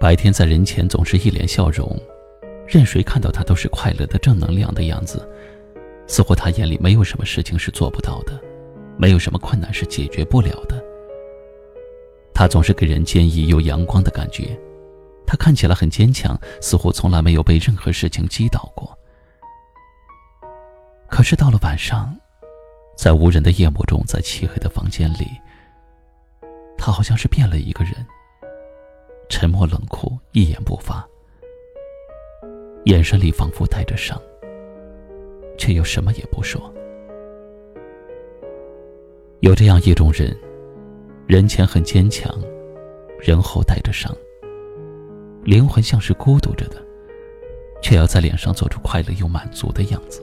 白天在人前总是一脸笑容，任谁看到他都是快乐的、正能量的样子，似乎他眼里没有什么事情是做不到的，没有什么困难是解决不了的。他总是给人坚毅又阳光的感觉，他看起来很坚强，似乎从来没有被任何事情击倒过。可是到了晚上，在无人的夜幕中，在漆黑的房间里，他好像是变了一个人。沉默冷酷，一言不发，眼神里仿佛带着伤，却又什么也不说。有这样一种人，人前很坚强，人后带着伤，灵魂像是孤独着的，却要在脸上做出快乐又满足的样子，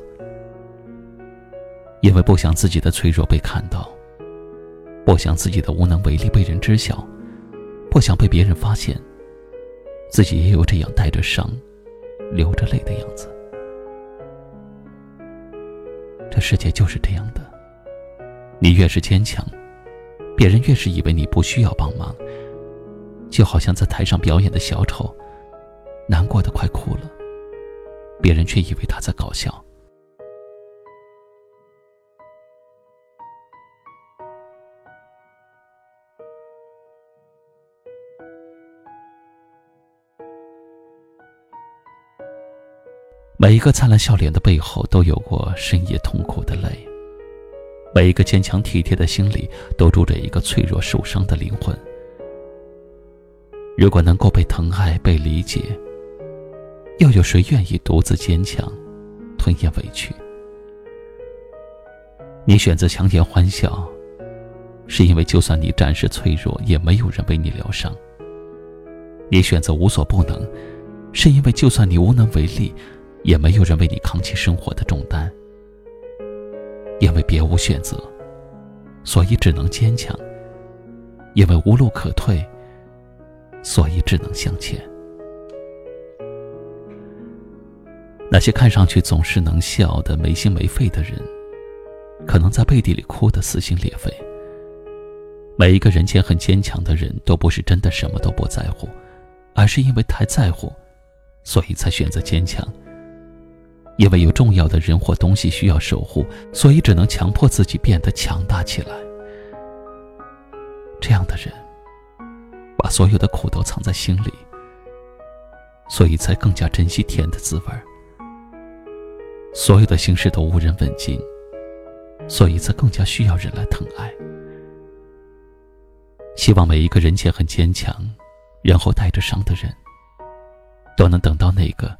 因为不想自己的脆弱被看到，不想自己的无能为力被人知晓。不想被别人发现，自己也有这样带着伤、流着泪的样子。这世界就是这样的，你越是坚强，别人越是以为你不需要帮忙。就好像在台上表演的小丑，难过的快哭了，别人却以为他在搞笑。每一个灿烂笑脸的背后，都有过深夜痛苦的泪；每一个坚强体贴的心里，都住着一个脆弱受伤的灵魂。如果能够被疼爱、被理解，又有谁愿意独自坚强，吞咽委屈？你选择强颜欢笑，是因为就算你暂时脆弱，也没有人为你疗伤；你选择无所不能，是因为就算你无能为力。也没有人为你扛起生活的重担，因为别无选择，所以只能坚强；因为无路可退，所以只能向前。那些看上去总是能笑的没心没肺的人，可能在背地里哭得撕心裂肺。每一个人前很坚强的人，都不是真的什么都不在乎，而是因为太在乎，所以才选择坚强。因为有重要的人或东西需要守护，所以只能强迫自己变得强大起来。这样的人，把所有的苦都藏在心里，所以才更加珍惜甜的滋味。所有的心事都无人问津，所以才更加需要人来疼爱。希望每一个人前很坚强，然后带着伤的人，都能等到那个。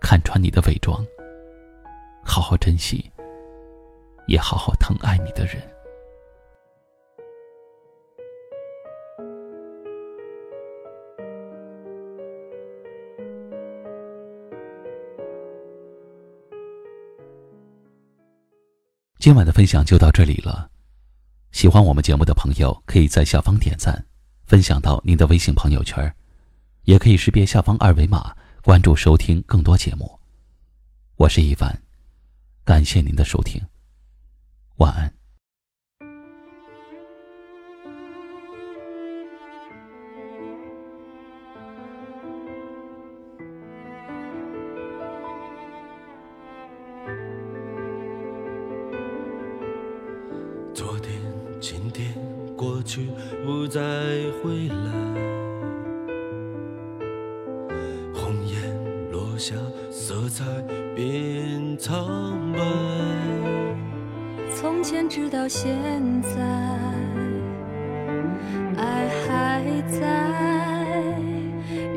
看穿你的伪装，好好珍惜，也好好疼爱你的人。今晚的分享就到这里了。喜欢我们节目的朋友，可以在下方点赞，分享到您的微信朋友圈，也可以识别下方二维码。关注收听更多节目，我是一凡，感谢您的收听，晚安。昨天、今天、过去，不再回来。色彩变苍白。从前直到现在，爱还在，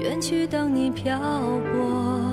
远去等你漂泊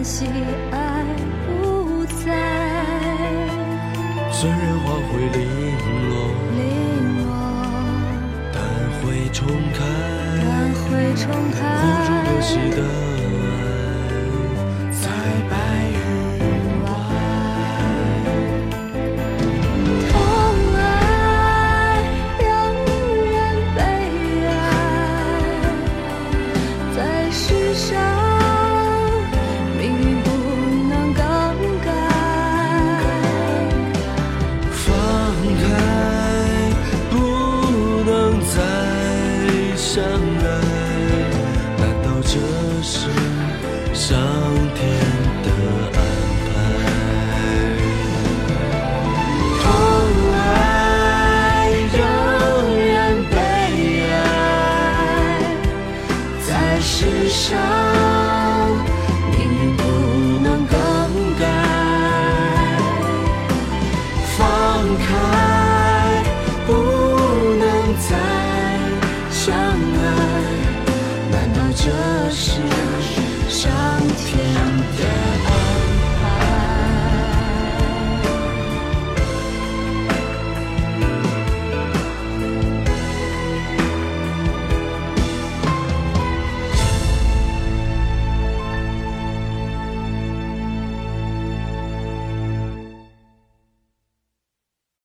叹息爱不在。虽然花会零落，零落，但会重开。但会重开。难道这是上天的安排？痛爱在世上